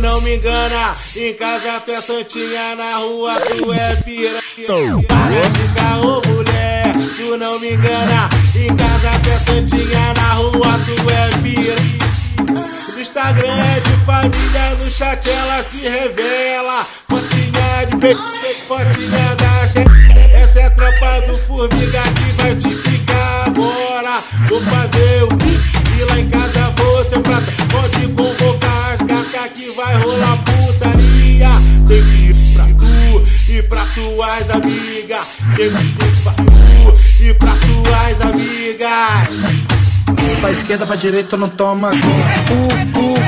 não me engana. Em casa até santinha, na rua tu é pira. Para de caô, mulher, tu não me engana. Em casa até santinha, na rua tu é pira. No Instagram é de família, no chat ela se revela. Fotinha de peito, fotinha da gente. Essa é a tropa do formiga que vai te picar agora. Vou fazer rolar putaria. Tem que pra tu e pra tuas amigas. Tem que pra tu e pra tuas amigas. Pra esquerda, pra direita, não toma uh, uh, uh,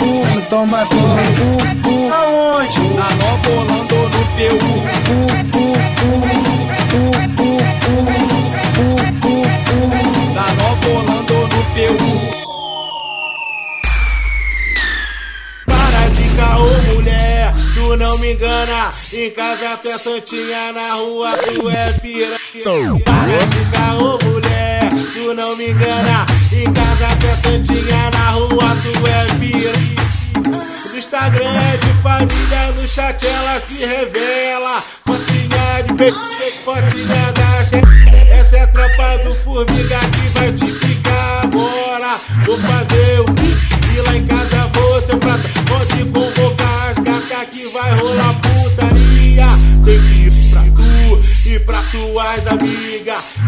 uh, Não toma uh, uh, Aonde? Na Nova Holanda ou no Peru? Engana. Em casa tu é santinha, na rua tu é pira. Para de caô, mulher, tu não me engana. Em casa tu é santinha, na rua tu é pira. No Instagram é de família, no chat ela se revela. Fotinha de peito, fotinha da gente. Essa é a tropa do formiga que vai te picar agora. Vou fazer o pique e lá em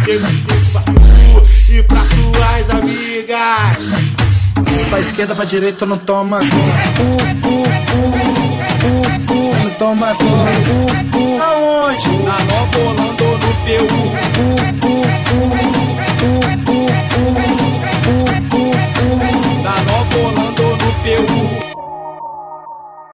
pra tu e pra tuas amigas. Pra esquerda, pra direita, não toma uh, uh,